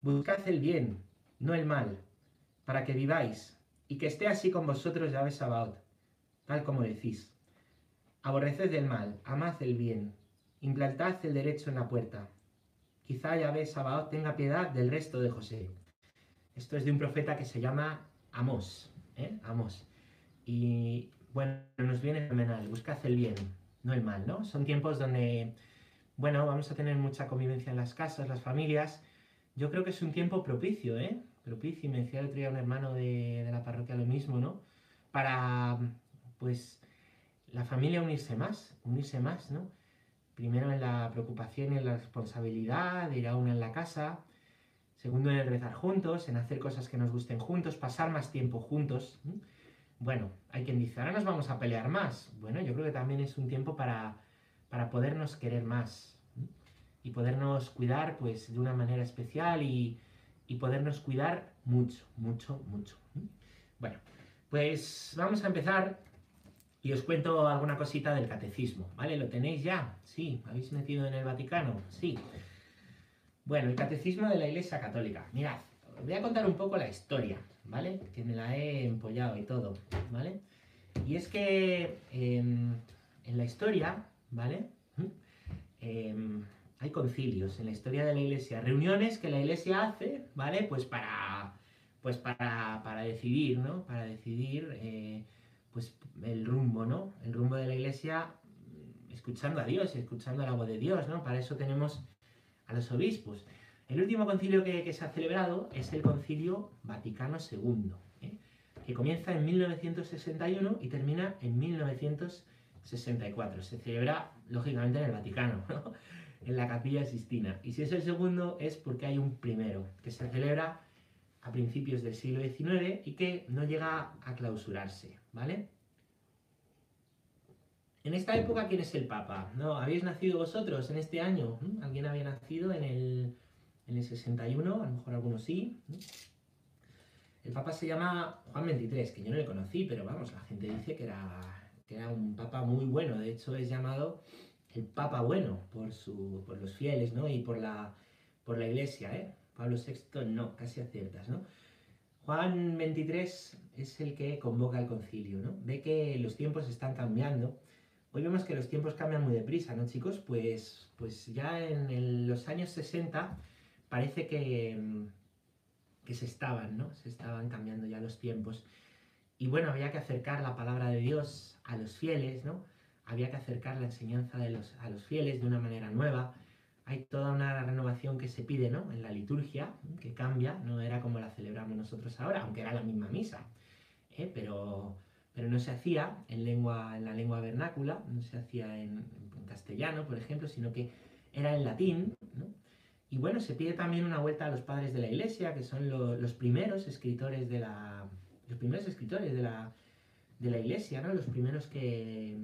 Buscad el bien, no el mal, para que viváis, y que esté así con vosotros Yahvé Sabaoth, tal como decís. Aborreced el mal, amad el bien, implantad el derecho en la puerta. Quizá Yahvé Sabaoth tenga piedad del resto de José. Esto es de un profeta que se llama Amos, ¿eh? Amos. Y bueno, nos viene fenomenal, buscad el bien, no el mal, ¿no? Son tiempos donde, bueno, vamos a tener mucha convivencia en las casas, las familias. Yo creo que es un tiempo propicio, ¿eh? Propicio, me decía el otro día un hermano de, de la parroquia lo mismo, ¿no? Para, pues, la familia unirse más, unirse más, ¿no? Primero en la preocupación y en la responsabilidad de ir a una en la casa, segundo en el rezar juntos, en hacer cosas que nos gusten juntos, pasar más tiempo juntos. Bueno, hay quien dice, ahora nos vamos a pelear más. Bueno, yo creo que también es un tiempo para, para podernos querer más y podernos cuidar pues de una manera especial y, y podernos cuidar mucho, mucho, mucho. Bueno, pues vamos a empezar y os cuento alguna cosita del catecismo, ¿vale? ¿Lo tenéis ya? Sí, ¿habéis metido en el Vaticano? Sí. Bueno, el catecismo de la Iglesia Católica. Mirad, os voy a contar un poco la historia, ¿vale? Que me la he empollado y todo, ¿vale? Y es que eh, en la historia, ¿vale? Hay concilios en la historia de la Iglesia, reuniones que la Iglesia hace, ¿vale? Pues para, pues para, para decidir, ¿no? Para decidir, eh, pues el rumbo, ¿no? El rumbo de la Iglesia, escuchando a Dios, escuchando la voz de Dios, ¿no? Para eso tenemos a los obispos. El último concilio que, se ha celebrado es el concilio Vaticano II, ¿eh? que comienza en 1961 y termina en 1964. Se celebra, lógicamente, en el Vaticano, ¿no? En la Capilla Sistina. Y si es el segundo, es porque hay un primero, que se celebra a principios del siglo XIX y que no llega a clausurarse, ¿vale? En esta época, ¿quién es el Papa? ¿No? ¿Habéis nacido vosotros en este año? ¿Alguien había nacido en el en el 61, a lo mejor algunos sí. El Papa se llama Juan XXIII, que yo no le conocí, pero vamos, la gente dice que era, que era un Papa muy bueno, de hecho es llamado el Papa bueno por, su, por los fieles, ¿no? Y por la, por la Iglesia, ¿eh? Pablo VI no, casi aciertas, ¿no? Juan XXIII es el que convoca el concilio, ¿no? Ve que los tiempos están cambiando. Hoy vemos que los tiempos cambian muy deprisa, ¿no, chicos? Pues, pues ya en los años 60 parece que, que se estaban, ¿no? Se estaban cambiando ya los tiempos. Y bueno, había que acercar la palabra de Dios a los fieles, ¿no? Había que acercar la enseñanza de los, a los fieles de una manera nueva. Hay toda una renovación que se pide, ¿no? En la liturgia, que cambia, no era como la celebramos nosotros ahora, aunque era la misma misa, ¿eh? pero, pero no se hacía en, lengua, en la lengua vernácula, no se hacía en, en castellano, por ejemplo, sino que era en latín, ¿no? Y bueno, se pide también una vuelta a los padres de la iglesia, que son lo, los primeros escritores de la. Los primeros escritores de la, de la iglesia, ¿no? Los primeros que.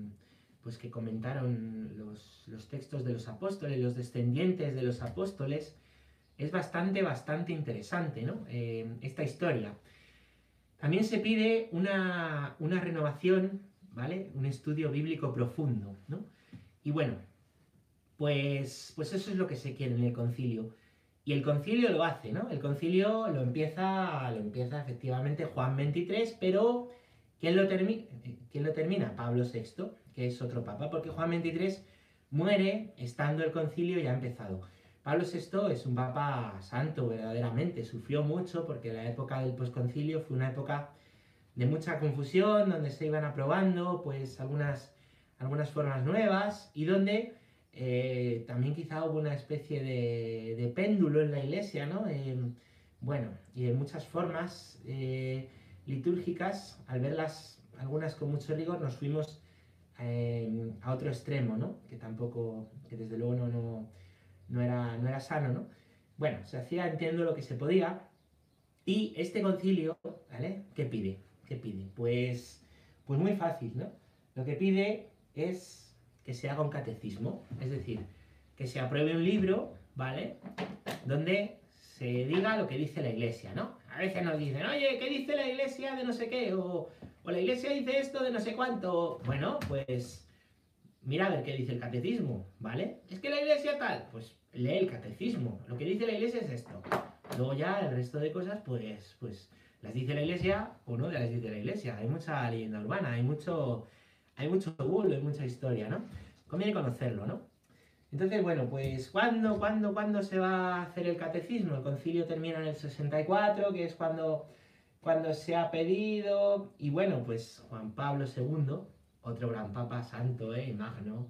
Pues que comentaron los, los textos de los apóstoles, los descendientes de los apóstoles. Es bastante, bastante interesante, ¿no? Eh, esta historia. También se pide una, una renovación, ¿vale? Un estudio bíblico profundo, ¿no? Y bueno, pues, pues eso es lo que se quiere en el concilio. Y el concilio lo hace, ¿no? El concilio lo empieza, lo empieza efectivamente Juan XXIII, pero ¿quién lo, termi ¿quién lo termina? Pablo VI, que es otro papa, porque Juan XXIII muere estando el concilio ya empezado. Pablo VI es un papa santo, verdaderamente, sufrió mucho porque la época del posconcilio fue una época de mucha confusión, donde se iban aprobando pues algunas, algunas formas nuevas y donde eh, también quizá hubo una especie de, de péndulo en la iglesia, ¿no? Eh, bueno, y de muchas formas eh, litúrgicas, al verlas algunas con mucho rigor, nos fuimos a otro extremo, ¿no? Que tampoco, que desde luego no, no, no, era, no era sano, ¿no? Bueno, se hacía, entiendo, lo que se podía, y este concilio, ¿vale? ¿Qué pide? ¿Qué pide? Pues, pues muy fácil, ¿no? Lo que pide es que se haga un catecismo, es decir, que se apruebe un libro, ¿vale? Donde se diga lo que dice la iglesia, ¿no? A veces nos dicen, oye, ¿qué dice la iglesia de no sé qué? O, la iglesia dice esto de no sé cuánto. Bueno, pues mira a ver qué dice el catecismo, ¿vale? Es que la iglesia tal, pues lee el catecismo. Lo que dice la iglesia es esto. Luego ya el resto de cosas, pues, pues las dice la iglesia o no las dice la iglesia. Hay mucha leyenda urbana, hay mucho, hay mucho bulo, hay mucha historia, ¿no? Conviene conocerlo, ¿no? Entonces, bueno, pues ¿cuándo, cuándo, cuándo se va a hacer el catecismo? El concilio termina en el 64, que es cuando, cuando se ha pedido, y bueno, pues Juan Pablo II, otro gran papa santo, ¿eh? magno,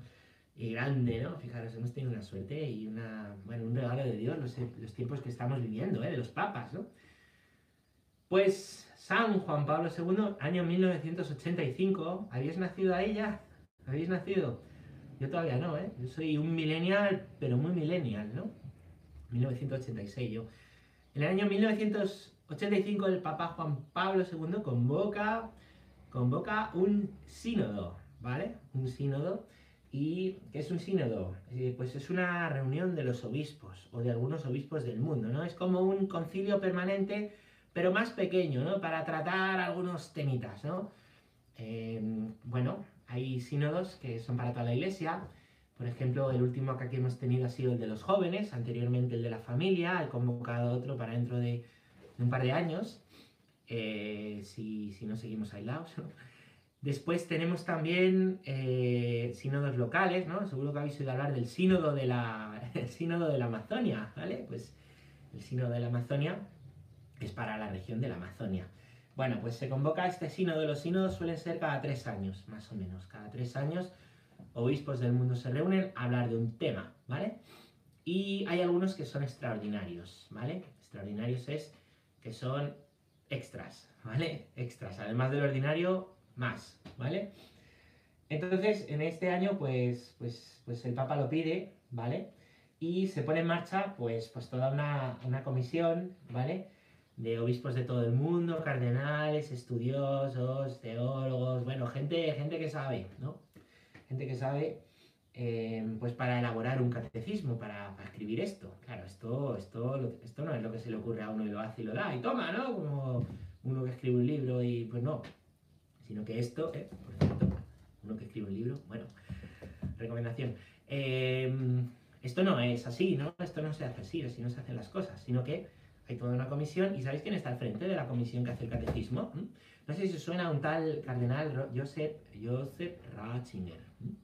y grande, ¿no? Fijaros, hemos tenido una suerte y una, bueno, un regalo de Dios los, los tiempos que estamos viviendo, ¿eh? De los papas, ¿no? Pues San Juan Pablo II, año 1985, ¿habéis nacido ahí ya? ¿Habéis nacido? Yo todavía no, ¿eh? Yo soy un millennial, pero muy millennial, ¿no? 1986 yo. En el año 1985 el Papa Juan Pablo II convoca, convoca un sínodo, ¿vale? Un sínodo. ¿Y qué es un sínodo? Eh, pues es una reunión de los obispos o de algunos obispos del mundo, ¿no? Es como un concilio permanente, pero más pequeño, ¿no? Para tratar algunos temitas, ¿no? Eh, bueno, hay sínodos que son para toda la iglesia. Por ejemplo, el último que aquí hemos tenido ha sido el de los jóvenes, anteriormente el de la familia, he convocado otro para dentro de, un par de años, eh, si, no seguimos aislados. Después tenemos también eh, sínodos locales, ¿no? Seguro que habéis oído hablar del sínodo de la, sínodo de la Amazonia, ¿vale? Pues el sínodo de la Amazonia es para la región de la Amazonia. Bueno, pues se convoca este sínodo. Los sínodos suelen ser cada tres años, más o menos. Cada tres años, obispos del mundo se reúnen a hablar de un tema, ¿vale? Y hay algunos que son extraordinarios, ¿vale? Extraordinarios es que son extras, ¿vale? Extras. Además del ordinario, más, ¿vale? Entonces, en este año, pues, pues, pues el Papa lo pide, ¿vale? Y se pone en marcha, pues, pues toda una, una comisión, ¿vale? De obispos de todo el mundo, cardenales, estudiosos, teólogos, bueno, gente, gente que sabe, ¿no? Gente que sabe, eh, pues para elaborar un catecismo, para, escribir esto. Claro, esto, esto, esto no es lo que se le ocurre a uno y lo hace y lo da, y toma, ¿no? Como uno que escribe un libro y pues no. Sino que esto, eh, por cierto, uno que escribe un libro, bueno, recomendación. Eh, esto no es así, ¿no? Esto no se hace así, así no se hacen las cosas, sino que hay toda una comisión, ¿y sabéis quién está al frente de la comisión que hace el catecismo? ¿Mm? No sé si os suena un tal cardenal Joseph, Joseph Ratzinger. ¿Mm?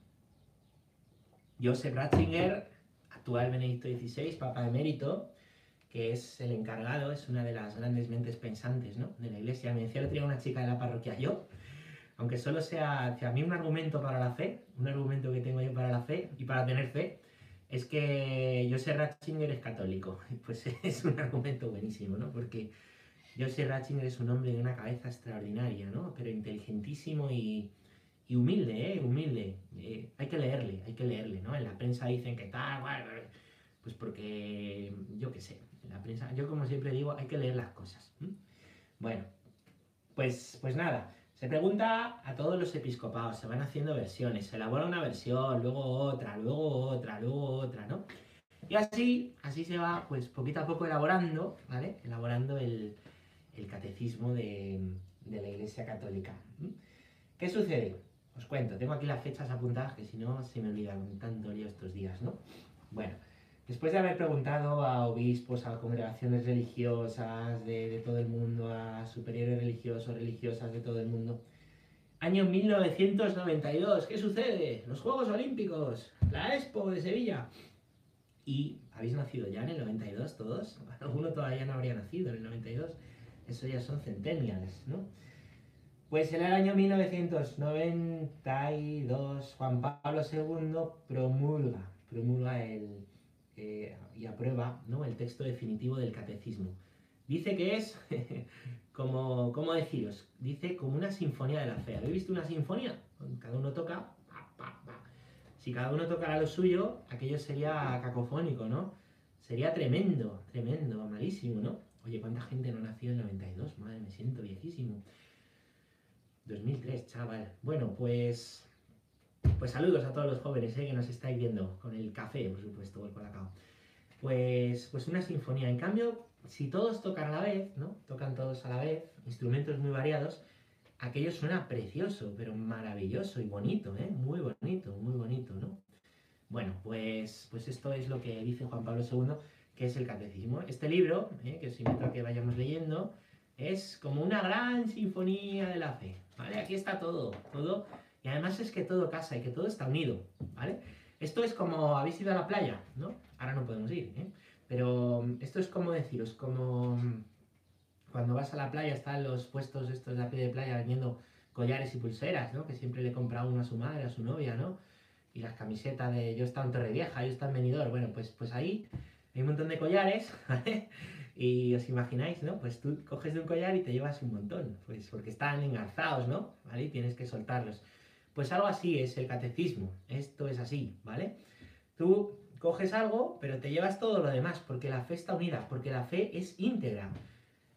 Ratzinger, actual Benedicto XVI, Papa emérito, que es el encargado, es una de las grandes mentes pensantes ¿no? de la iglesia. Me decía el otro una chica de la parroquia, yo, aunque solo sea a mí un argumento para la fe, un argumento que tengo yo para la fe y para tener fe, es que Joseph Ratzinger es católico. Pues es un argumento buenísimo, ¿no? Porque Joseph Ratzinger es un hombre de una cabeza extraordinaria, ¿no? Pero inteligentísimo y, humilde, ¿eh? Humilde. Eh, hay que leerle, hay que leerle, ¿no? En la prensa dicen que tal, pues porque, yo qué sé, la prensa, yo como siempre digo, hay que leer las cosas. Bueno, pues, pues nada. Se pregunta a todos los episcopados, se van haciendo versiones, se elabora una versión, luego otra, luego otra, luego otra, ¿no? Y así, así se va, pues poquito a poco elaborando, ¿vale? Elaborando el, catecismo de, la Iglesia Católica. ¿Qué sucede? Os cuento, tengo aquí las fechas apuntadas que si no se me olvidan tanto lío estos días, ¿no? Bueno, después de haber preguntado a obispos, a congregaciones religiosas de, todo el mundo, a superiores religiosos, religiosas de todo el mundo, año 1992, ¿qué sucede? Los Juegos Olímpicos, la Expo de Sevilla. ¿Y habéis nacido ya en el 92 todos? Alguno todavía no habría nacido en el 92. Eso ya son centennials, ¿no? Pues en el año 1992 Juan Pablo II promulga, promulga el, eh, y aprueba ¿no? el texto definitivo del catecismo. Dice que es, como, ¿cómo deciros? Dice como una sinfonía de la fe. ¿Habéis visto una sinfonía? Cada uno toca, Si cada uno tocara lo suyo, aquello sería cacofónico, ¿no? Sería tremendo, tremendo, malísimo, ¿no? Oye, ¿cuánta gente no nació en el 92? Madre, me siento viejísimo. 2003, chaval. Bueno, pues pues saludos a todos los jóvenes eh, que nos estáis viendo, con el café, por supuesto, o el colacao. Pues, pues una sinfonía. En cambio, si todos tocan a la vez, ¿no? Tocan todos a la vez, instrumentos muy variados, aquello suena precioso, pero maravilloso y bonito, ¿eh? Muy bonito, muy bonito, ¿no? Bueno, pues, pues esto es lo que dice Juan Pablo II, ¿Qué es el catecismo? Este libro, eh, que os invito a que vayamos leyendo, es como una gran sinfonía de la fe, ¿vale? Aquí está todo, todo, y además es que todo casa y que todo está unido, ¿vale? Esto es como, habéis ido a la playa, ¿no? Ahora no podemos ir, ¿eh? Pero esto es como deciros, como cuando vas a la playa están los puestos estos de a pie de playa vendiendo collares y pulseras, ¿no? Que siempre le compra uno a su madre, a su novia, ¿no? Y las camisetas de yo está en Torrevieja, yo está en Benidorm, bueno, pues, pues ahí hay un montón de collares, ¿vale? Y os imagináis, ¿no? Pues tú coges de un collar y te llevas un montón, pues porque están engarzados, ¿no? ¿Vale? Y tienes que soltarlos. Pues algo así es el catecismo, esto es así, ¿vale? Tú coges algo, pero te llevas todo lo demás, porque la fe está unida, porque la fe es íntegra.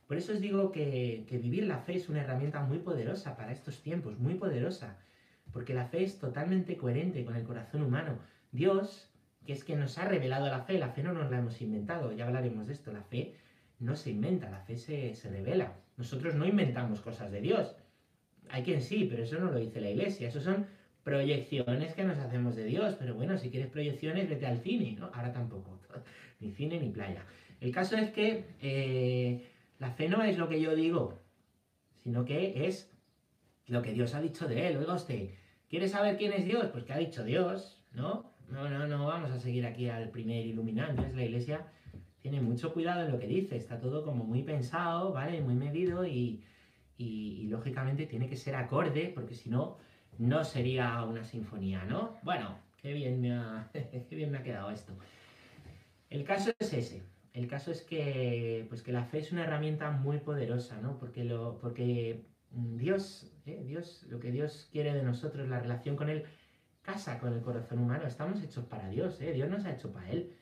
Por eso os digo que, que vivir la fe es una herramienta muy poderosa para estos tiempos, muy poderosa, porque la fe es totalmente coherente con el corazón humano. Dios, que es que nos ha revelado la fe, la fe no nos la hemos inventado, ya hablaremos de esto, la fe no se inventa, la fe se, se revela. Nosotros no inventamos cosas de Dios. Hay quien sí, pero eso no lo dice la iglesia, eso son proyecciones que nos hacemos de Dios, pero bueno, si quieres proyecciones, vete al cine, ¿no? Ahora tampoco, ni cine ni playa. El caso es que eh, la fe no es lo que yo digo, sino que es lo que Dios ha dicho de él. Oiga usted, ¿quiere saber quién es Dios? Pues que ha dicho Dios, ¿no? No, no, no vamos a seguir aquí al primer iluminante. Es la iglesia tiene mucho cuidado en lo que dice, está todo como muy pensado, ¿vale? Muy medido y, y, lógicamente tiene que ser acorde, porque si no, no sería una sinfonía, ¿no? Bueno, qué bien me ha, qué bien me ha quedado esto. El caso es ese. El caso es que, pues que la fe es una herramienta muy poderosa, ¿no? Porque, lo, porque Dios, ¿eh? Dios, lo que Dios quiere de nosotros, la relación con Él, casa con el corazón humano. Estamos hechos para Dios, ¿eh? Dios nos ha hecho para Él.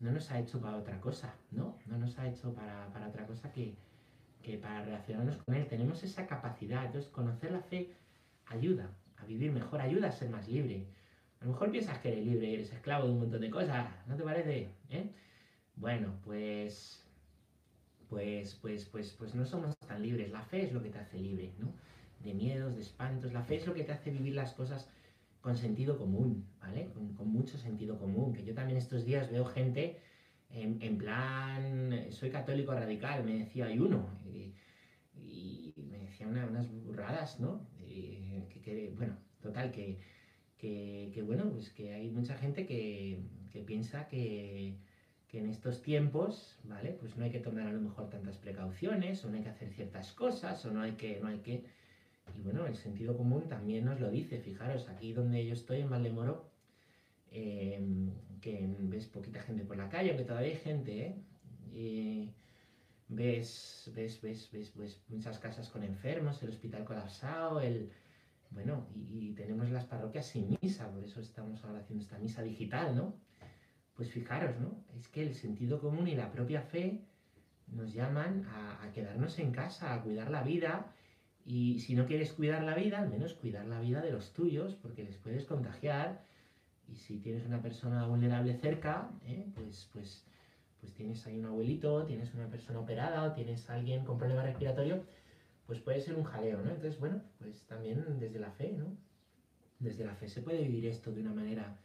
No nos ha hecho para otra cosa, ¿no? No nos ha hecho para, para otra cosa que, que para relacionarnos con Él tenemos esa capacidad. Entonces, conocer la fe ayuda a vivir mejor, ayuda a ser más libre. A lo mejor piensas que eres libre y eres esclavo de un montón de cosas, ¿no te parece? ¿Eh? Bueno, pues, pues, pues, pues, pues no somos tan libres. La fe es lo que te hace libre, ¿no? De miedos, de espantos. La fe es lo que te hace vivir las cosas con sentido común, ¿vale? Con, con mucho sentido común. Que yo también estos días veo gente en, plan, soy católico radical, me decía, hay uno, y, me decía unas burradas, ¿no? que, bueno, total, que, que, bueno, pues que hay mucha gente que, piensa que, en estos tiempos, ¿vale? Pues no hay que tomar a lo mejor tantas precauciones, o no hay que hacer ciertas cosas, o no hay que, no hay que... Y bueno, el sentido común también nos lo dice, fijaros, aquí donde yo estoy, en Valdemoro, Em, que ves poquita gente por la calle, aunque todavía hay gente, ¿eh? Y ves, ves, ves, ves, muchas casas con enfermos, el hospital colapsado, el... Bueno, y, tenemos las parroquias sin misa, por eso estamos ahora haciendo esta misa digital, ¿no? Pues fijaros, ¿no? Es que el sentido común y la propia fe nos llaman a, quedarnos en casa, a cuidar la vida. Y si no quieres cuidar la vida, al menos cuidar la vida de los tuyos, porque les puedes contagiar y si tienes una persona vulnerable cerca, ¿eh? pues, pues, pues tienes ahí un abuelito, tienes una persona operada o tienes alguien con problema respiratorio, pues puede ser un jaleo, ¿no? Entonces, bueno, pues también desde la fe, ¿no? Desde la fe se puede vivir esto de una manera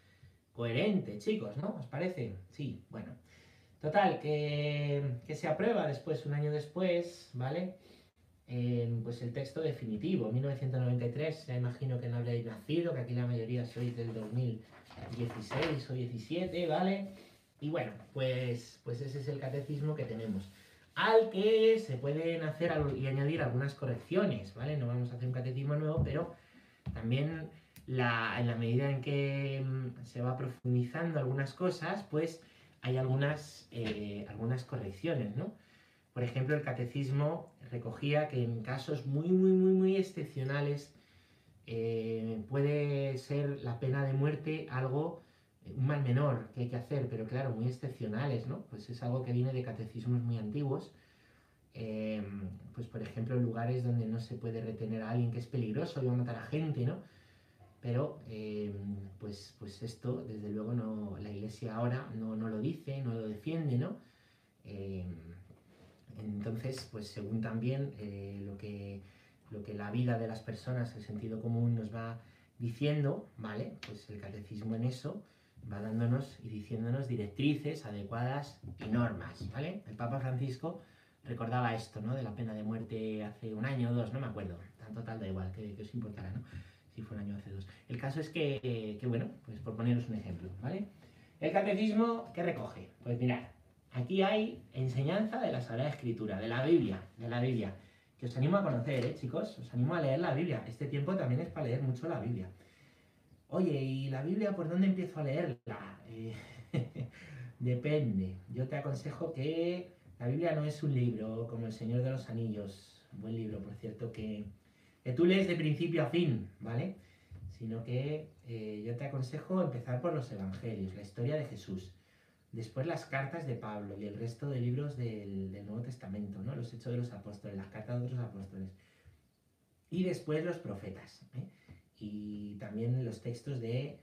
coherente, chicos, ¿no? ¿Os parece? Sí, bueno. Total, que, que se aprueba después, un año después, ¿vale? pues el texto definitivo, 1993, ya imagino que no habréis nacido, que aquí la mayoría sois del 2016 o 17, ¿vale? Y bueno, pues, pues ese es el catecismo que tenemos. Al que se pueden hacer y añadir algunas correcciones, ¿vale? No vamos a hacer un catecismo nuevo, pero también la, en la medida en que mm, se va profundizando algunas cosas, pues hay algunas, eh, algunas correcciones, ¿no? Por ejemplo, el catecismo recogía que en casos muy, muy, muy, muy excepcionales eh, puede ser la pena de muerte algo, un mal menor que hay que hacer, pero claro, muy excepcionales, ¿no? Pues es algo que viene de catecismos muy antiguos. Eh, pues por ejemplo, lugares donde no se puede retener a alguien que es peligroso y va a matar a gente, ¿no? Pero eh, pues, pues esto, desde luego, no, la iglesia ahora no, no lo dice, no lo defiende, ¿no? Entonces, pues según también eh, lo, que, lo que la vida de las personas, el sentido común nos va diciendo, ¿vale? Pues el catecismo en eso va dándonos y diciéndonos directrices adecuadas y normas, ¿vale? El Papa Francisco recordaba esto, ¿no? De la pena de muerte hace un año o dos, no me acuerdo, tan total da igual, que, os importará, ¿no? Si fue un año hace dos. El caso es que, que, bueno, pues por poneros un ejemplo, ¿vale? El catecismo, ¿qué recoge? Pues mirad, aquí hay enseñanza de la Sagrada Escritura, de la Biblia, de la Biblia, que os animo a conocer, ¿eh, chicos? Os animo a leer la Biblia. Este tiempo también es para leer mucho la Biblia. Oye, ¿y la Biblia por dónde empiezo a leerla? Eh, depende. Yo te aconsejo que la Biblia no es un libro como El Señor de los Anillos, un buen libro, por cierto, que, tú lees de principio a fin, ¿vale? Sino que eh, yo te aconsejo empezar por los Evangelios, la historia de Jesús. Después las cartas de Pablo y el resto de libros del, Nuevo Testamento, ¿no? Los Hechos de los Apóstoles, las cartas de otros apóstoles. Y después los profetas. ¿eh? y también los textos de,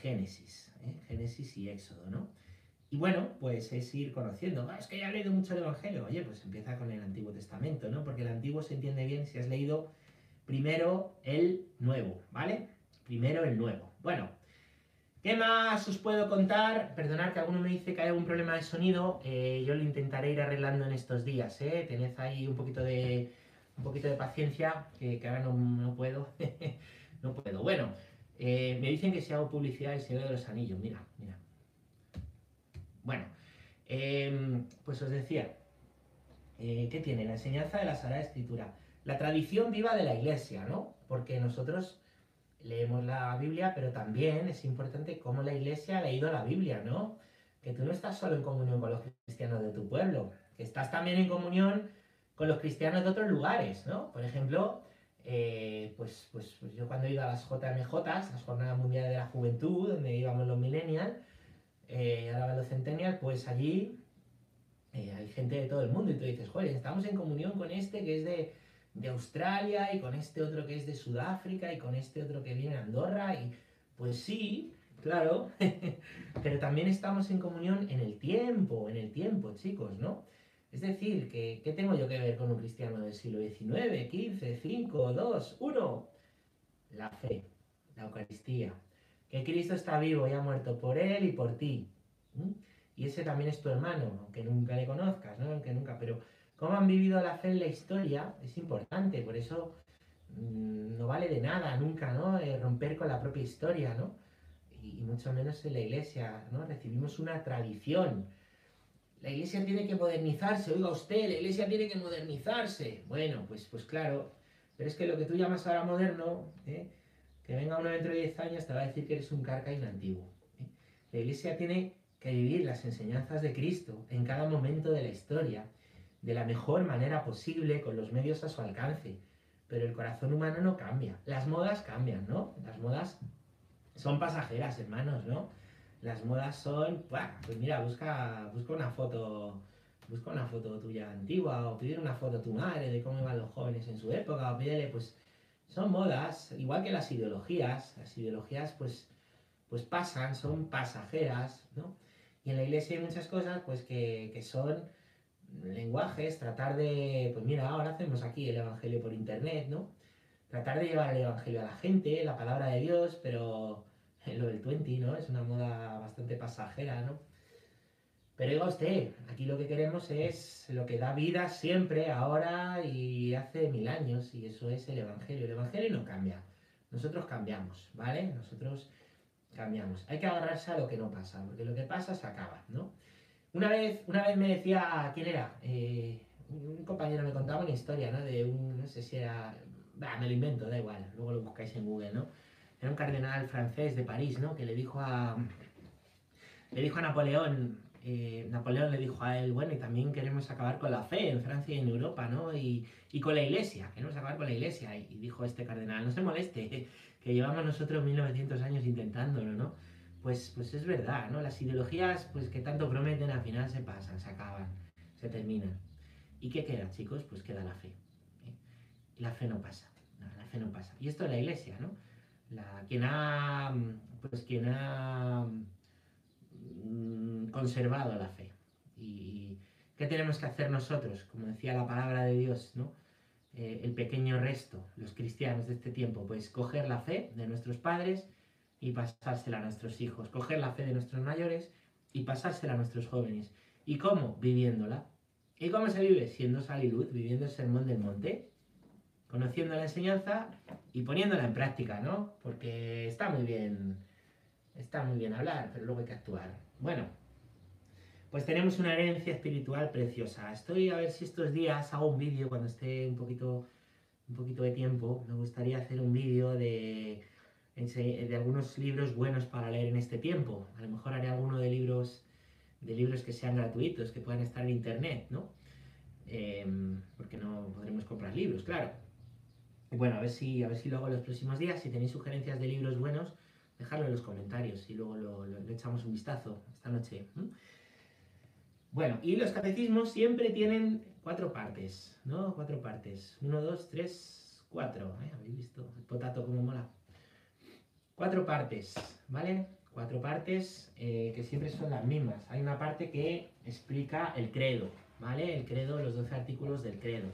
Génesis, ¿eh? Génesis y Éxodo, ¿no? Y bueno, pues es ir conociendo, ah, es que ya he leído mucho el Evangelio, oye, pues empieza con el Antiguo Testamento, ¿no? Porque el Antiguo se entiende bien si has leído primero el Nuevo, ¿vale? Primero el Nuevo. Bueno, ¿qué más os puedo contar? Perdonad que alguno me dice que hay algún problema de sonido, eh, yo lo intentaré ir arreglando en estos días, ¿eh? Tened ahí un poquito de, un poquito de paciencia, que, ahora no, no puedo. No puedo. Bueno, eh, me dicen que si hago publicidad el Señor de los Anillos. Mira, mira. Bueno, em, pues os decía, eh, ¿qué tiene? La enseñanza de la Sagrada Escritura. La tradición viva de la Iglesia, ¿no? Porque nosotros leemos la Biblia, pero también es importante cómo la Iglesia ha leído la Biblia, ¿no? Que tú no estás solo en comunión con los cristianos de tu pueblo, que estás también en comunión con los cristianos de otros lugares, ¿no? Por ejemplo, eh, pues, pues, pues, yo cuando iba a las JMJ, las Jornadas Mundiales de la Juventud, donde íbamos los millennials, eh, ahora los centennials, pues allí eh, hay gente de todo el mundo y tú dices, joder, estamos en comunión con este que es de, de, Australia y con este otro que es de Sudáfrica y con este otro que viene de Andorra y pues sí, claro, pero también estamos en comunión en el tiempo, en el tiempo, chicos, ¿no? Es decir, que, ¿qué tengo yo que ver con un cristiano del siglo XIX, XV, 5, 2, 1? La fe, la Eucaristía. Que Cristo está vivo y ha muerto por él y por ti. Y ese también es tu hermano, aunque nunca le conozcas, ¿no? Aunque nunca, pero cómo han vivido la fe en la historia es importante, por eso mm, no vale de nada nunca, ¿no? Eh, romper con la propia historia, ¿no? Y, y mucho menos en la iglesia, ¿no? Recibimos una tradición la iglesia tiene que modernizarse, oiga usted, la iglesia tiene que modernizarse. Bueno, pues, pues claro, pero es que lo que tú llamas ahora moderno, ¿eh? que venga uno dentro de 10 años te va a decir que eres un carca antiguo. ¿eh? La iglesia tiene que vivir las enseñanzas de Cristo en cada momento de la historia, de la mejor manera posible, con los medios a su alcance. Pero el corazón humano no cambia. Las modas cambian, ¿no? Las modas son pasajeras, hermanos, ¿no? Las modas son, pues mira, busca, busca una foto, busca una foto tuya antigua, o pide una foto a tu madre de cómo iban los jóvenes en su época, o pídele, pues, son modas, igual que las ideologías, las ideologías pues, pues pasan, son pasajeras, ¿no? Y en la iglesia hay muchas cosas pues que, que son lenguajes, tratar de, pues mira, ahora hacemos aquí el Evangelio por internet, ¿no? Tratar de llevar el Evangelio a la gente, la palabra de Dios, pero lo del 20, ¿no? Es una moda bastante pasajera, ¿no? Pero diga usted, aquí lo que queremos es lo que da vida siempre, ahora y hace mil años, y eso es el Evangelio. El Evangelio no cambia, nosotros cambiamos, ¿vale? Nosotros cambiamos. Hay que agarrarse a lo que no pasa, porque lo que pasa se acaba, ¿no? Una vez, una vez me decía, ¿quién era? Eh, un compañero me contaba una historia, ¿no? De un, no sé si era, bah, me lo invento, da igual, luego lo buscáis en Google, ¿no? era un cardenal francés de París, ¿no? Que le dijo a, le dijo a Napoleón, eh, Napoleón le dijo a él, bueno, y también queremos acabar con la fe en Francia y en Europa, ¿no? Y, con la iglesia, queremos acabar con la iglesia. Y, dijo este cardenal, no se moleste, que llevamos nosotros 1900 años intentándolo, ¿no? Pues, pues es verdad, ¿no? Las ideologías, pues que tanto prometen, al final se pasan, se acaban, se terminan. ¿Y qué queda, chicos? Pues queda la fe. ¿eh? La fe no pasa, la fe no pasa. Y esto es la iglesia, ¿no? quien ha, pues quien ha mm, conservado la fe. ¿Y qué tenemos que hacer nosotros? Como decía la palabra de Dios, ¿no? Eh, el pequeño resto, los cristianos de este tiempo, pues coger la fe de nuestros padres, y pasársela a nuestros hijos, coger la fe de nuestros mayores y pasársela a nuestros jóvenes. ¿Y cómo? Viviéndola. ¿Y cómo se vive? Siendo sal y luz, viviendo el sermón del monte, conociendo la enseñanza y poniéndola en práctica, ¿no? Porque está muy bien, está muy bien hablar, pero luego hay que actuar. Bueno, pues tenemos una herencia espiritual preciosa. Estoy a ver si estos días hago un vídeo cuando esté un poquito, un poquito de tiempo. Me gustaría hacer un vídeo de, de algunos libros buenos para leer en este tiempo. A lo mejor haré alguno de libros de libros que sean gratuitos, que puedan estar en internet, ¿no? Em, porque no podremos comprar libros, claro. Bueno, a ver si a ver si lo hago los próximos días. Si tenéis sugerencias de libros buenos, dejadlo en los comentarios y luego lo, le echamos un vistazo esta noche. Bueno, y los catecismos siempre tienen cuatro partes, ¿no? Cuatro partes. Uno, dos, tres, cuatro. ¿eh? ¿Habéis visto el potato como mola? Cuatro partes, ¿vale? cuatro partes eh, que siempre son las mismas. Hay una parte que explica el credo, ¿vale? El credo, los 12 artículos del credo.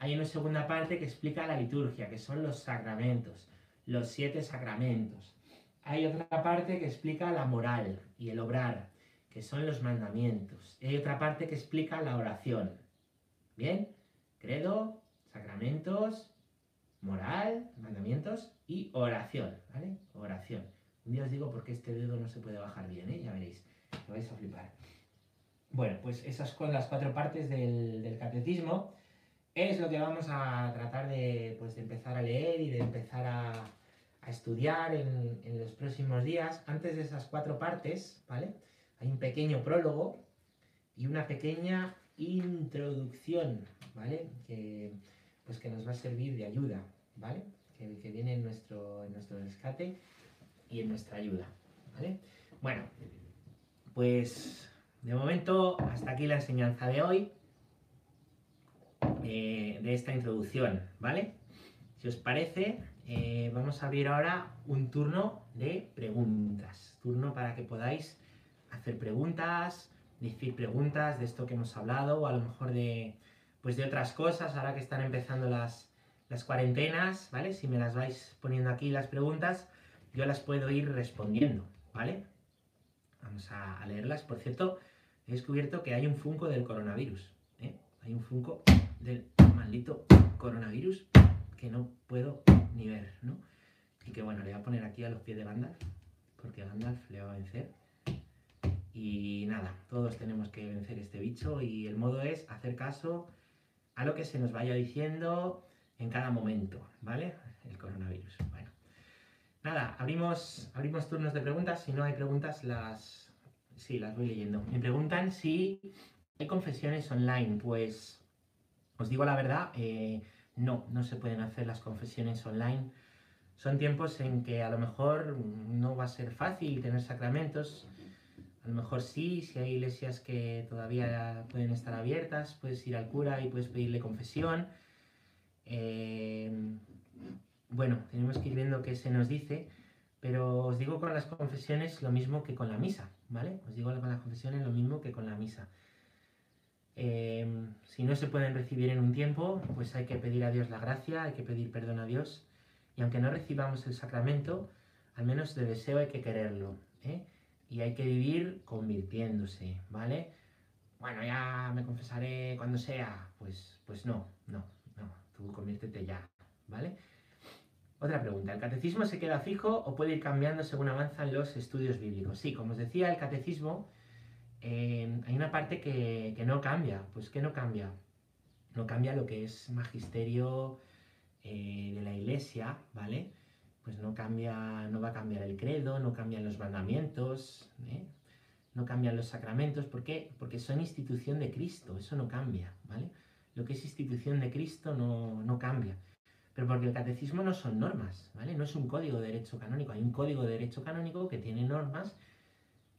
Hay una segunda parte que explica la liturgia, que son los sacramentos, los siete sacramentos. Hay otra parte que explica la moral y el obrar, que son los mandamientos. Hay otra parte que explica la oración. ¿Bien? Credo, sacramentos, moral, mandamientos y oración, ¿vale? Oración. Un día os digo por qué este dedo no se puede bajar bien, ¿eh? ya veréis, lo vais a flipar. Bueno, pues esas son las cuatro partes del, catecismo. Es lo que vamos a tratar de, pues, empezar a leer y de empezar a, a estudiar en, en, los próximos días. Antes de esas cuatro partes, ¿vale? Hay un pequeño prólogo y una pequeña introducción, ¿vale? Que, pues que nos va a servir de ayuda, ¿vale? Que, viene en nuestro, en nuestro rescate y en nuestra ayuda. ¿vale? Bueno, pues de momento hasta aquí la enseñanza de hoy, eh, de esta introducción, ¿vale? Si os parece, eh, vamos a abrir ahora un turno de preguntas, turno para que podáis hacer preguntas, decir preguntas de esto que hemos hablado, o a lo mejor de, pues de otras cosas, ahora que están empezando las, las cuarentenas, ¿vale? Si me las vais poniendo aquí las preguntas, yo las puedo ir respondiendo, ¿vale? Vamos a, leerlas. Por cierto, he descubierto que hay un Funko del coronavirus. ¿eh? Hay un Funko del maldito coronavirus que no puedo ni ver, ¿no? Y que bueno, le voy a poner aquí a los pies de Gandalf, porque Gandalf le va a vencer. Y nada, todos tenemos que vencer este bicho y el modo es hacer caso a lo que se nos vaya diciendo en cada momento, ¿vale? El coronavirus. Bueno. Nada, abrimos, abrimos turnos de preguntas. Si no hay preguntas, las. Sí, las voy leyendo. Me preguntan si hay confesiones online. Pues os digo la verdad, eh, no, no se pueden hacer las confesiones online. Son tiempos en que a lo mejor no va a ser fácil tener sacramentos. A lo mejor sí, si hay iglesias que todavía pueden estar abiertas, puedes ir al cura y puedes pedirle confesión. Eh, bueno, tenemos que ir viendo qué se nos dice, pero os digo con las confesiones lo mismo que con la misa, ¿vale? Os digo con las confesiones lo mismo que con la misa. Em, si no se pueden recibir en un tiempo, pues hay que pedir a Dios la gracia, hay que pedir perdón a Dios, y aunque no recibamos el sacramento, al menos de deseo hay que quererlo, ¿eh? Y hay que vivir convirtiéndose, ¿vale? Bueno, ya me confesaré cuando sea, pues, pues no, no, tú conviértete ya, ¿vale? Otra pregunta, ¿el catecismo se queda fijo o puede ir cambiando según avanzan los estudios bíblicos? Sí, como os decía, el catecismo, eh, hay una parte que, no cambia. Pues que no cambia? No cambia lo que es magisterio eh, de la iglesia, ¿vale? Pues no cambia, no va a cambiar el credo, no cambian los mandamientos, ¿eh? no cambian los sacramentos. ¿Por qué? Porque son institución de Cristo, eso no cambia, ¿vale? Lo que es institución de Cristo no, no cambia. Pero porque el catecismo no son normas, ¿vale? No es un código de derecho canónico. Hay un código de derecho canónico que tiene normas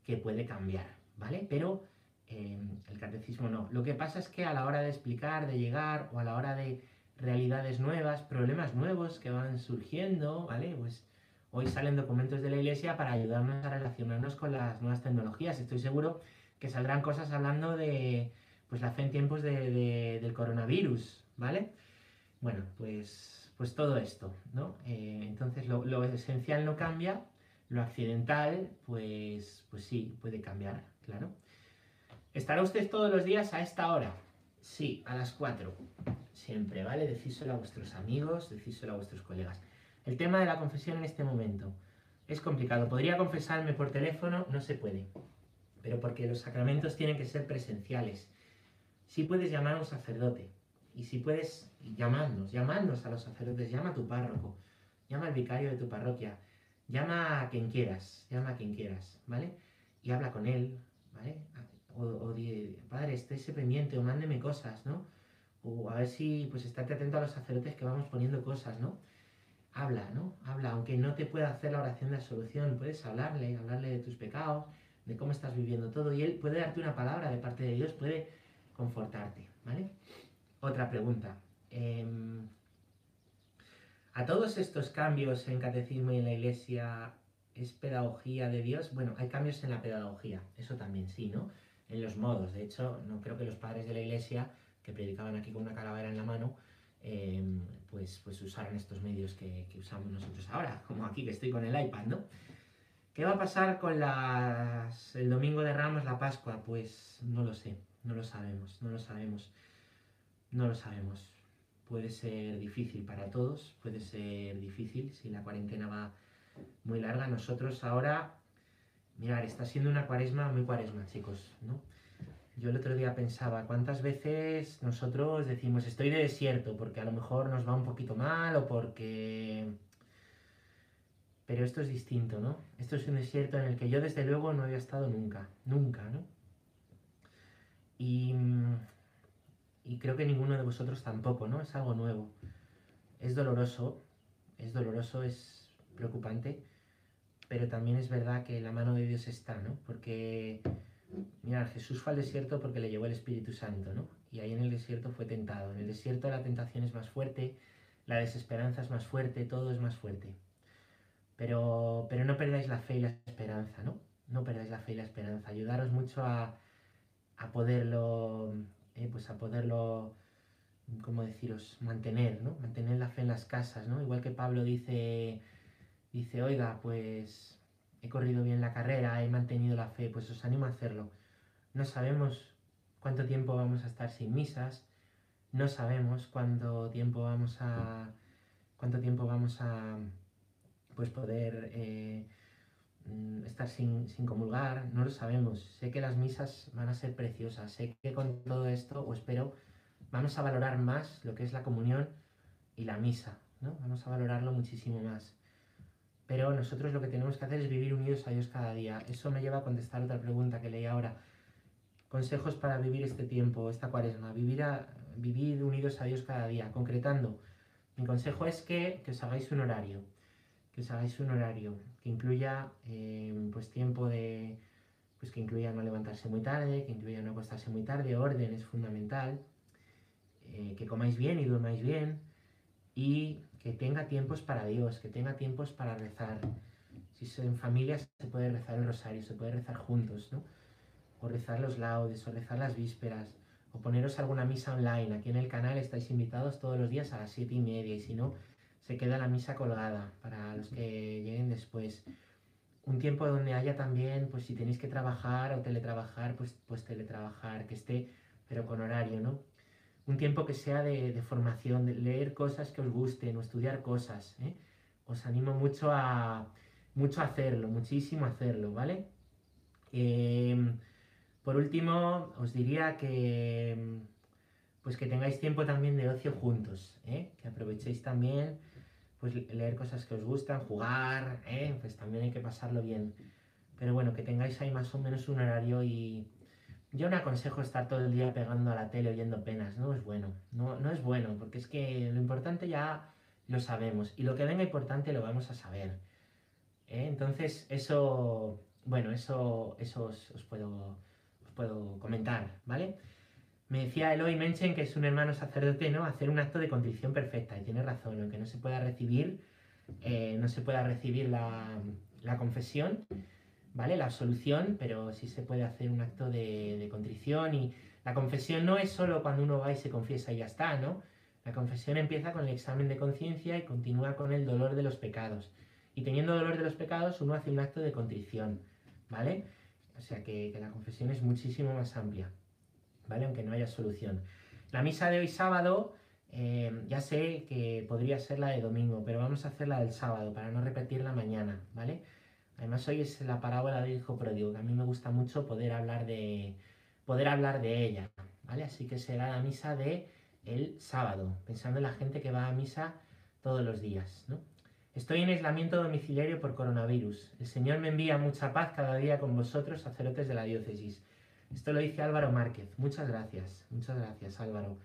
que puede cambiar, ¿vale? Pero eh, el catecismo no. Lo que pasa es que a la hora de explicar, de llegar, o a la hora de realidades nuevas, problemas nuevos que van surgiendo, ¿vale? Pues hoy salen documentos de la iglesia para ayudarnos a relacionarnos con las nuevas tecnologías. Estoy seguro que saldrán cosas hablando de pues la fe en tiempos del coronavirus, ¿vale? Bueno, pues pues todo esto, ¿no? Eh, entonces lo, esencial no cambia, Lo accidental, pues, pues sí, puede cambiar, claro. ¿Estará usted todos los días a esta hora? Sí, a las 4. Siempre, ¿vale? Decíselo a vuestros amigos, decíselo a vuestros colegas. El tema de la confesión en este momento es complicado. Podría confesarme por teléfono, no se puede. Pero porque los sacramentos tienen que ser presenciales. Si puedes llamar a un sacerdote. Y si puedes, llamarnos, llamarnos a los sacerdotes, llama a tu párroco, llama al vicario de tu parroquia, llama a quien quieras, llama a quien quieras, ¿vale? Y habla con él, ¿vale? O, o padre, estése pendiente o mándeme cosas, ¿no? O a ver si, pues estate atento a los sacerdotes que vamos poniendo cosas, ¿no? Habla, ¿no? Habla, aunque no te pueda hacer la oración de absolución, puedes hablarle, hablarle de tus pecados, de cómo estás viviendo todo, y él puede darte una palabra de parte de Dios, puede confortarte, ¿vale? Otra pregunta. Em, ¿A todos estos cambios en catecismo y en la iglesia es pedagogía de Dios? Bueno, hay cambios en la pedagogía, eso también sí, ¿no? En los modos. De hecho, no creo que los padres de la iglesia, que predicaban aquí con una calavera en la mano, em, pues, pues usaran estos medios que, usamos nosotros ahora, como aquí que estoy con el iPad, ¿no? ¿Qué va a pasar con las, el domingo de Ramos, la Pascua? Pues no lo sé, no lo sabemos, no lo sabemos. No lo sabemos. Puede ser difícil para todos, puede ser difícil si la cuarentena va muy larga. Nosotros ahora, mirar, está siendo una cuaresma muy cuaresma, chicos, ¿no? Yo el otro día pensaba, ¿cuántas veces nosotros decimos estoy de desierto porque a lo mejor nos va un poquito mal o porque... Pero esto es distinto, ¿no? Esto es un desierto en el que yo desde luego no había estado nunca, nunca, ¿no? Y y creo que ninguno de vosotros tampoco, ¿no? Es algo nuevo. Es doloroso, es doloroso, es preocupante, pero también es verdad que la mano de Dios está, ¿no? Porque, mira, Jesús fue al desierto porque le llevó el Espíritu Santo, ¿no? Y ahí en el desierto fue tentado. En el desierto la tentación es más fuerte, la desesperanza es más fuerte, todo es más fuerte. Pero, pero no perdáis la fe y la esperanza, ¿no? No perdáis la fe y la esperanza. Ayudaros mucho a, a poderlo eh, pues a poderlo, ¿cómo deciros?, mantener, ¿no? Mantener la fe en las casas, ¿no? Igual que Pablo dice, dice, oiga, pues he corrido bien la carrera, he mantenido la fe, pues os animo a hacerlo. No sabemos cuánto tiempo vamos a estar sin misas, no sabemos cuánto tiempo vamos a, cuánto tiempo vamos a, pues poder eh, estar sin, comulgar, no lo sabemos. Sé que las misas van a ser preciosas, sé que con todo esto, o espero, vamos a valorar más lo que es la comunión y la misa, ¿no? Vamos a valorarlo muchísimo más. Pero nosotros lo que tenemos que hacer es vivir unidos a Dios cada día. Eso me lleva a contestar otra pregunta que leí ahora. Consejos para vivir este tiempo, esta cuaresma. Vivir, a, vivir unidos a Dios cada día. Concretando, mi consejo es que, que os hagáis un horario que os hagáis un horario que incluya eh, pues tiempo de pues que incluya no levantarse muy tarde, que incluya no acostarse muy tarde, orden es fundamental, eh, que comáis bien y durmáis bien y que tenga tiempos para Dios, que tenga tiempos para rezar. Si son en familias se puede rezar el rosario, se puede rezar juntos, ¿no? O rezar los laudes, o rezar las vísperas, o poneros alguna misa online. Aquí en el canal estáis invitados todos los días a las siete y media y si no, se queda la misa colgada para los que lleguen después. Un tiempo donde haya también, pues si tenéis que trabajar o teletrabajar, pues, pues teletrabajar, que esté, pero con horario, ¿no? Un tiempo que sea de, formación, de leer cosas que os gusten o estudiar cosas, ¿eh? Os animo mucho a, mucho a hacerlo, muchísimo a hacerlo, ¿vale? Em, por último, os diría que pues que tengáis tiempo también de ocio juntos, ¿eh? que aprovechéis también pues leer cosas que os gustan, jugar, ¿eh? pues también hay que pasarlo bien. Pero bueno, que tengáis ahí más o menos un horario y yo no aconsejo estar todo el día pegando a la tele oyendo penas, no es bueno, no, no es bueno, porque es que lo importante ya lo sabemos y lo que venga importante lo vamos a saber. ¿eh? Entonces, eso, bueno, eso, eso os, puedo, os puedo comentar, ¿vale? Me decía Eloy Menchen, que es un hermano sacerdote, ¿no? Hacer un acto de contrición perfecta, y tiene razón, aunque no se pueda recibir, eh, no se pueda recibir la, confesión, ¿vale? La absolución, pero sí se puede hacer un acto de, contrición y la confesión no es solo cuando uno va y se confiesa y ya está, ¿no? La confesión empieza con el examen de conciencia y continúa con el dolor de los pecados. y teniendo dolor de los pecados, uno hace un acto de contrición, ¿vale? O sea que, la confesión es muchísimo más amplia, ¿vale? Aunque no haya solución. La misa de hoy sábado, eh, ya sé que podría ser la de domingo, pero vamos a hacer la del sábado para no repetirla mañana, ¿vale? Además hoy es la parábola del hijo pródigo, que a mí me gusta mucho poder hablar de, poder hablar de ella, ¿vale? Así que será la misa de el sábado, pensando en la gente que va a misa todos los días, ¿no? Estoy en aislamiento domiciliario por coronavirus. El Señor me envía mucha paz cada día con vosotros, sacerdotes de la diócesis. Esto lo dice Álvaro Márquez. Muchas gracias, muchas gracias Álvaro.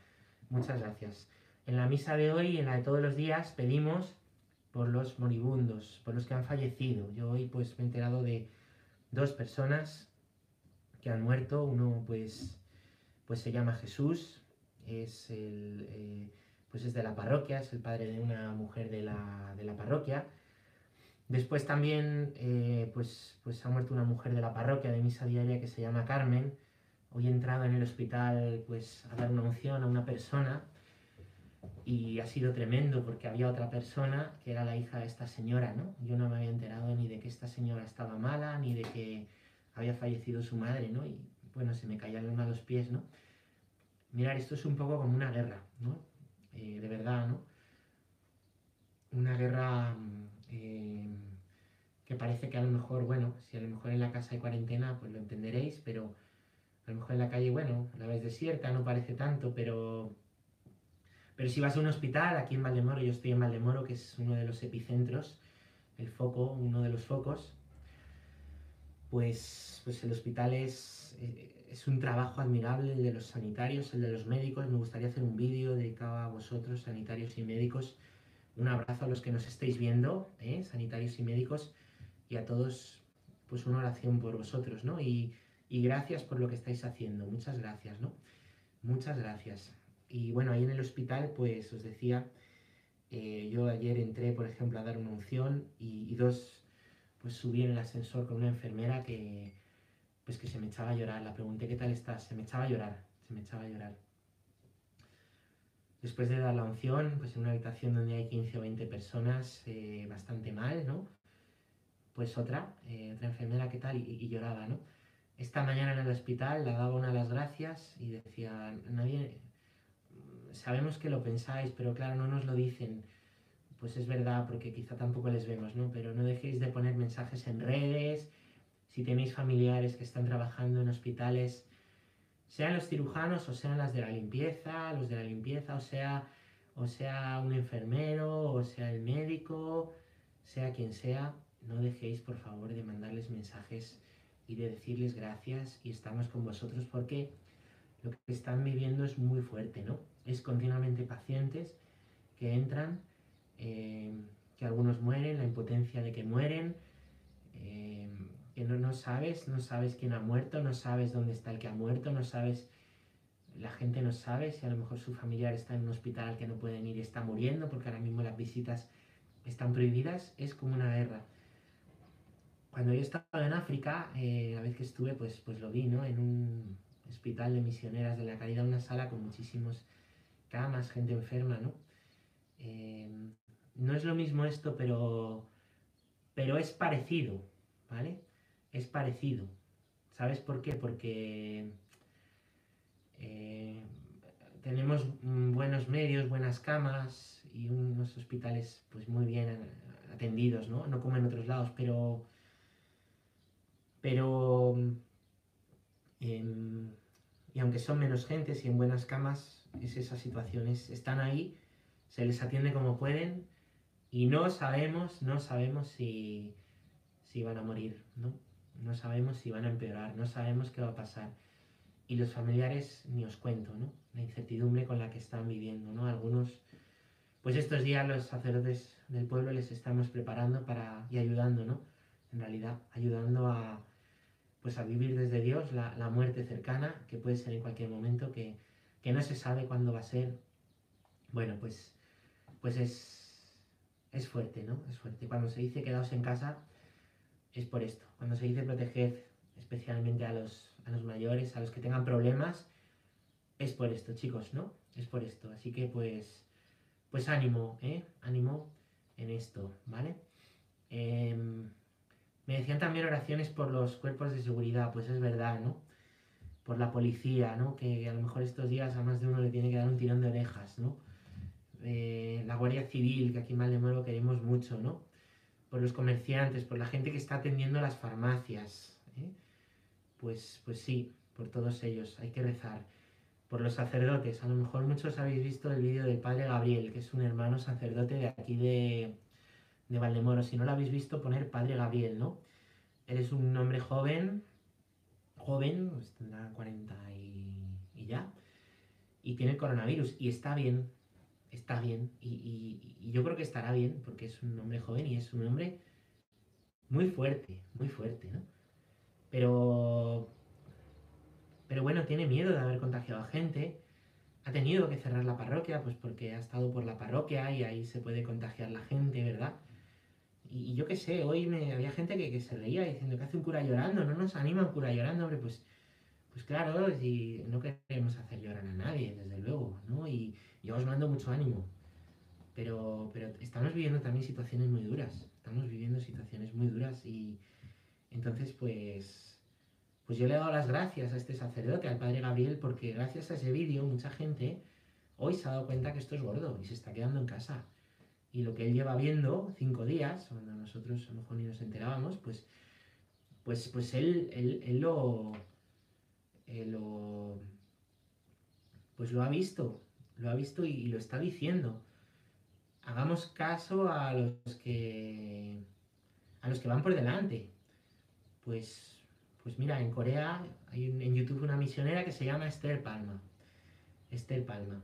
Muchas gracias. En la misa de hoy en la de todos los días pedimos por los moribundos, por los que han fallecido. Yo hoy pues me he enterado de dos personas que han muerto. Uno pues, pues se llama Jesús, es el... Eh, pues es de la parroquia, es el padre de una mujer de la, parroquia. Después también eh, pues, pues ha muerto una mujer de la parroquia de misa diaria que se llama Carmen. Hoy he entrado en el hospital pues, a dar una unción a una persona y ha sido tremendo porque había otra persona que era la hija de esta señora, ¿no? Yo no me había enterado ni de que esta señora estaba mala, ni de que había fallecido su madre, ¿no? Y bueno, se me caían a los pies, ¿no? Mirar, esto es un poco como una guerra, ¿no? Eh, de verdad, ¿no? Una guerra eh, que parece que a lo mejor, bueno, si a lo mejor en la casa hay cuarentena, pues lo entenderéis, pero a lo mejor en la calle, bueno, la vez desierta, no parece tanto, pero, pero si vas a un hospital, aquí en Valdemoro, yo estoy en Valdemoro, que es uno de los epicentros, el foco, uno de los focos, pues, pues el hospital es, es un trabajo admirable el de los sanitarios, el de los médicos. Me gustaría hacer un vídeo dedicado a vosotros, sanitarios y médicos. Un abrazo a los que nos estéis viendo, ¿eh? sanitarios y médicos, y a todos, pues una oración por vosotros, ¿no? Y, gracias por lo que estáis haciendo. Muchas gracias, ¿no? Muchas gracias. Y bueno, ahí en el hospital, pues os decía, eh, yo ayer entré, por ejemplo, a dar una unción y, y dos, pues subí en el ascensor con una enfermera que pues que se me echaba a llorar. La pregunté qué tal estás, se me echaba a llorar, se me echaba a llorar. Después de dar la unción, pues en una habitación donde hay 15 o 20 personas, eh, bastante mal, ¿no? Pues otra, eh, otra enfermera, ¿qué tal? Y, lloraba, ¿no? Esta mañana en el hospital la daba una las gracias y decía, nadie, sabemos que lo pensáis, pero claro, no nos lo dicen. Pues es verdad, porque quizá tampoco les vemos, ¿no? Pero no dejéis de poner mensajes en redes, si tenéis familiares que están trabajando en hospitales, sean los cirujanos o sean las de la limpieza, los de la limpieza, o sea, o sea un enfermero, o sea el médico, sea quien sea, no dejéis por favor de mandarles mensajes y de decirles gracias y estamos con vosotros porque lo que están viviendo es muy fuerte, ¿no? Es continuamente pacientes que entran, eh, que algunos mueren, la impotencia de que mueren, eh, que no, no sabes, no sabes quién ha muerto, no sabes dónde está el que ha muerto, no sabes, la gente no sabe si a lo mejor su familiar está en un hospital al que no pueden ir y está muriendo porque ahora mismo las visitas están prohibidas, es como una guerra. Cuando yo estaba en África, eh, la vez que estuve, pues, pues lo vi, ¿no? En un hospital de misioneras de la caridad, una sala con muchísimos camas, gente enferma, ¿no? Eh, no es lo mismo esto, pero, pero es parecido, ¿vale? Es parecido. ¿Sabes por qué? Porque eh, tenemos buenos medios, buenas camas y unos hospitales pues muy bien atendidos, ¿no? No como en otros lados, pero... Pero... Em, y aunque son menos gentes y en buenas camas, es esas situaciones, están ahí, se les atiende como pueden y no sabemos, no sabemos si, si van a morir, ¿no? No sabemos si van a empeorar, no sabemos qué va a pasar. Y los familiares, ni os cuento, ¿no? La incertidumbre con la que están viviendo, ¿no? Algunos, pues estos días los sacerdotes del pueblo les estamos preparando para, y ayudando, ¿no? En realidad, ayudando a, pues a vivir desde Dios la, muerte cercana, que puede ser en cualquier momento, que, que no se sabe cuándo va a ser. Bueno, pues, pues es, es fuerte, ¿no? Es fuerte. Cuando se dice quedaos en casa, es por esto. Cuando se dice proteger especialmente a los, a los mayores, a los que tengan problemas, es por esto, chicos, ¿no? Es por esto. Así que pues, pues ánimo, ¿eh? Ánimo en esto, ¿vale? Em, me decían también oraciones por los cuerpos de seguridad, pues es verdad, ¿no? Por la policía, ¿no? Que a lo mejor estos días a más de uno le tiene que dar un tirón de orejas, ¿no? Eh, la Guardia Civil, que aquí en Valdemoro queremos mucho, ¿no? Por los comerciantes, por la gente que está atendiendo las farmacias, ¿eh? Pues, pues sí, por todos ellos hay que rezar. Por los sacerdotes, a lo mejor muchos habéis visto el vídeo del Padre Gabriel, que es un hermano sacerdote de aquí de, de Valdemoro. Si no lo habéis visto, poner Padre Gabriel, ¿no? Eres un hombre joven, joven, pues tendrá 40 y, ya, y tiene coronavirus, y está bien, está bien, y, yo creo que estará bien, porque es un hombre joven y es un hombre muy fuerte, muy fuerte, ¿no? Pero, pero bueno, tiene miedo de haber contagiado a gente, ha tenido que cerrar la parroquia, pues porque ha estado por la parroquia y ahí se puede contagiar la gente, ¿verdad? Y, yo qué sé, hoy me, había gente que, se reía diciendo que hace un cura llorando, no nos anima un cura llorando, hombre, pues, pues claro, si no queremos hacer llorar a nadie, desde luego, ¿no? Y yo os mando mucho ánimo. Pero, pero estamos viviendo también situaciones muy duras, estamos viviendo situaciones muy duras y entonces pues, pues yo le he dado las gracias a este sacerdote, al padre Gabriel, porque gracias a ese vídeo mucha gente hoy se ha dado cuenta que esto es gordo y se está quedando en casa y lo que él lleva viendo cinco días, cuando nosotros a lo mejor ni nos enterábamos, pues, pues, pues él, él, lo, lo, pues lo ha visto, lo ha visto y, lo está diciendo. Hagamos caso a los que a los que van por delante. Pues, pues mira, en Corea hay en YouTube una misionera que se llama Esther Palma. Esther Palma.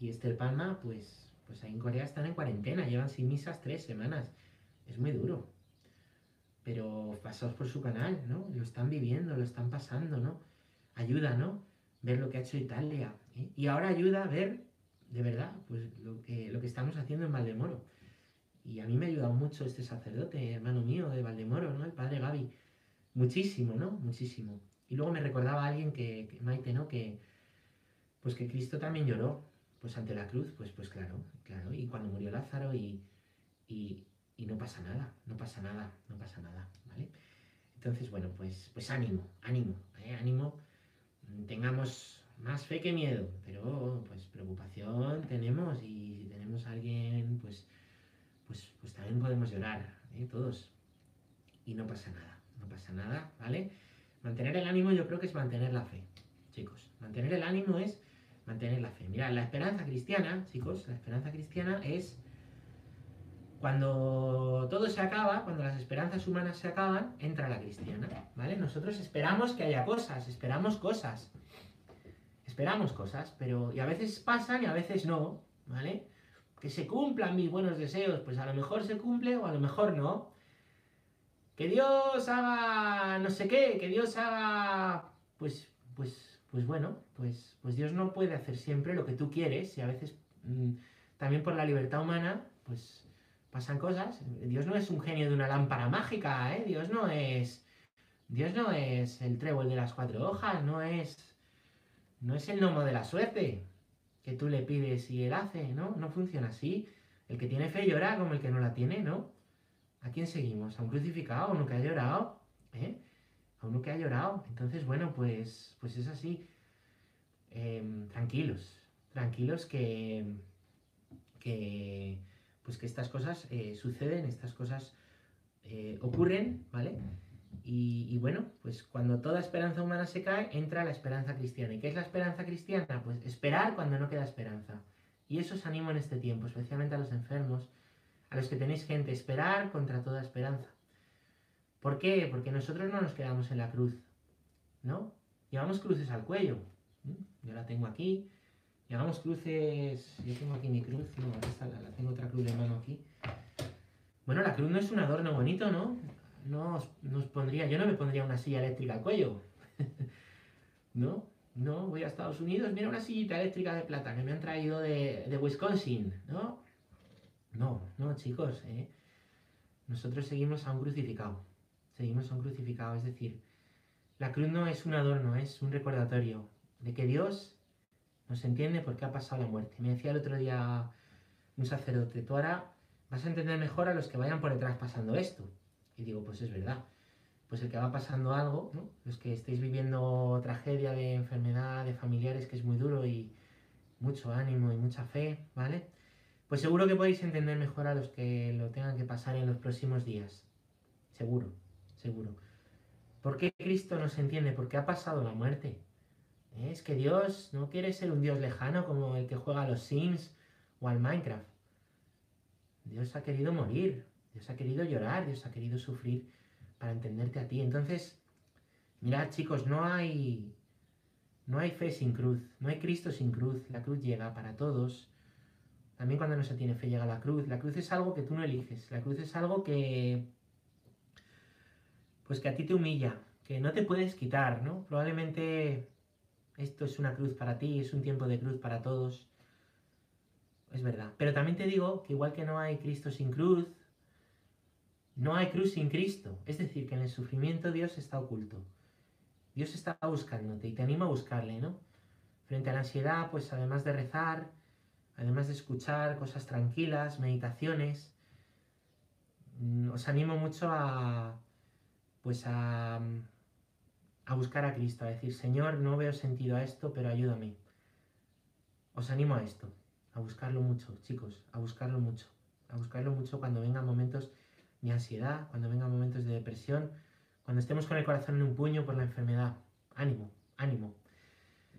Y Esther Palma, pues pues ahí en Corea están en cuarentena, llevan sin misas tres semanas. Es muy duro. Pero pasaos por su canal, ¿no? Lo están viviendo, lo están pasando, ¿no? Ayuda, ¿no? Ver lo que ha hecho Italia. ¿eh? Y ahora ayuda a ver, de verdad, pues lo que, lo que estamos haciendo en Valdemoro. Y a mí me ha ayudado mucho este sacerdote, hermano mío de Valdemoro, ¿no? El padre Gaby. Muchísimo, ¿no? Muchísimo. Y luego me recordaba a alguien que, Maite, ¿no? Que, pues que Cristo también lloró, pues ante la cruz, pues, pues claro, claro. Y cuando murió Lázaro y, y, no pasa nada, no pasa nada, no pasa nada, ¿vale? Entonces, bueno, pues, pues ánimo, ánimo, ¿eh? ánimo. Tengamos más fe que miedo, pero pues preocupación tenemos y si tenemos a alguien, pues, pues, pues también podemos llorar, ¿eh? todos. Y no pasa nada, no pasa nada, ¿vale? Mantener el ánimo yo creo que es mantener la fe, chicos. Mantener el ánimo es mantener la fe. Mirad, la esperanza cristiana, chicos, la esperanza cristiana es cuando todo se acaba, cuando las esperanzas humanas se acaban, entra la cristiana, ¿vale? Nosotros esperamos que haya cosas, esperamos cosas. Esperamos cosas, pero y a veces pasan y a veces no, ¿vale? Que se cumplan mis buenos deseos, pues a lo mejor se cumple o a lo mejor no. Que Dios haga no sé qué, que Dios haga pues pues pues bueno, pues, pues Dios no puede hacer siempre lo que tú quieres y a veces mm, también por la libertad humana, pues pasan cosas. Dios no es un genio de una lámpara mágica, ¿eh? Dios no es... Dios no es el trébol de las cuatro hojas, no es... No es el gnomo de la suerte que tú le pides y él hace, ¿no? No funciona así. El que tiene fe llora como el que no la tiene, ¿no? ¿A quién seguimos? ¿A un crucificado? ¿A uno que ha llorado? ¿Eh? a uno que ha llorado. Entonces, bueno, pues, pues es así. Em, tranquilos, tranquilos que, que, pues que estas cosas eh, suceden, estas cosas eh, ocurren, ¿vale? Y, bueno, pues cuando toda esperanza humana se cae, entra la esperanza cristiana. ¿Y qué es la esperanza cristiana? Pues esperar cuando no queda esperanza. Y eso os animo en este tiempo, especialmente a los enfermos, a los que tenéis gente, esperar contra toda esperanza. ¿Por qué? Porque nosotros no nos quedamos en la cruz, ¿no? Llevamos cruces al cuello. Yo la tengo aquí. Llevamos cruces. Yo tengo aquí mi cruz. No, esta la, tengo otra cruz de mano aquí. Bueno, la cruz no es un adorno bonito, ¿no? No nos pondría. Yo no me pondría una silla eléctrica al cuello. ¿No? No, voy a Estados Unidos. Mira una sillita eléctrica de plata que me han traído de, Wisconsin, ¿no? No, no, chicos, ¿eh? Nosotros seguimos a un crucificado seguimos a un crucificado. Es decir, la cruz no es un adorno, es un recordatorio de que Dios nos entiende porque ha pasado la muerte. Me decía el otro día un sacerdote, tú ahora vas a entender mejor a los que vayan por detrás pasando esto. Y digo, pues es verdad. Pues el que va pasando algo, ¿no? los que estéis viviendo tragedia de enfermedad, de familiares, que es muy duro y mucho ánimo y mucha fe, ¿vale? Pues seguro que podéis entender mejor a los que lo tengan que pasar en los próximos días. Seguro, seguro. ¿Por qué Cristo no se entiende? Porque ha pasado la muerte. Es que Dios no quiere ser un Dios lejano como el que juega a los Sims o al Minecraft. Dios ha querido morir, Dios ha querido llorar, Dios ha querido sufrir para entenderte a ti. Entonces, mirad chicos, no hay, no hay fe sin cruz, no hay Cristo sin cruz. La cruz llega para todos. También cuando no se tiene fe llega la cruz. La cruz es algo que tú no eliges. La cruz es algo que, pues que a ti te humilla, que no te puedes quitar, ¿no? Probablemente esto es una cruz para ti, es un tiempo de cruz para todos. Es verdad. Pero también te digo que igual que no hay Cristo sin cruz, no hay cruz sin Cristo. Es decir, que en el sufrimiento Dios está oculto. Dios está buscándote y te anima a buscarle, ¿no? Frente a la ansiedad, pues además de rezar, además de escuchar cosas tranquilas, meditaciones, mm, os animo mucho a, pues a, a buscar a Cristo, a decir, Señor, no veo sentido a esto, pero ayúdame. Os animo a esto a buscarlo mucho, chicos, a buscarlo mucho, a buscarlo mucho cuando vengan momentos de ansiedad, cuando vengan momentos de depresión, cuando estemos con el corazón en un puño por la enfermedad. Ánimo, ánimo.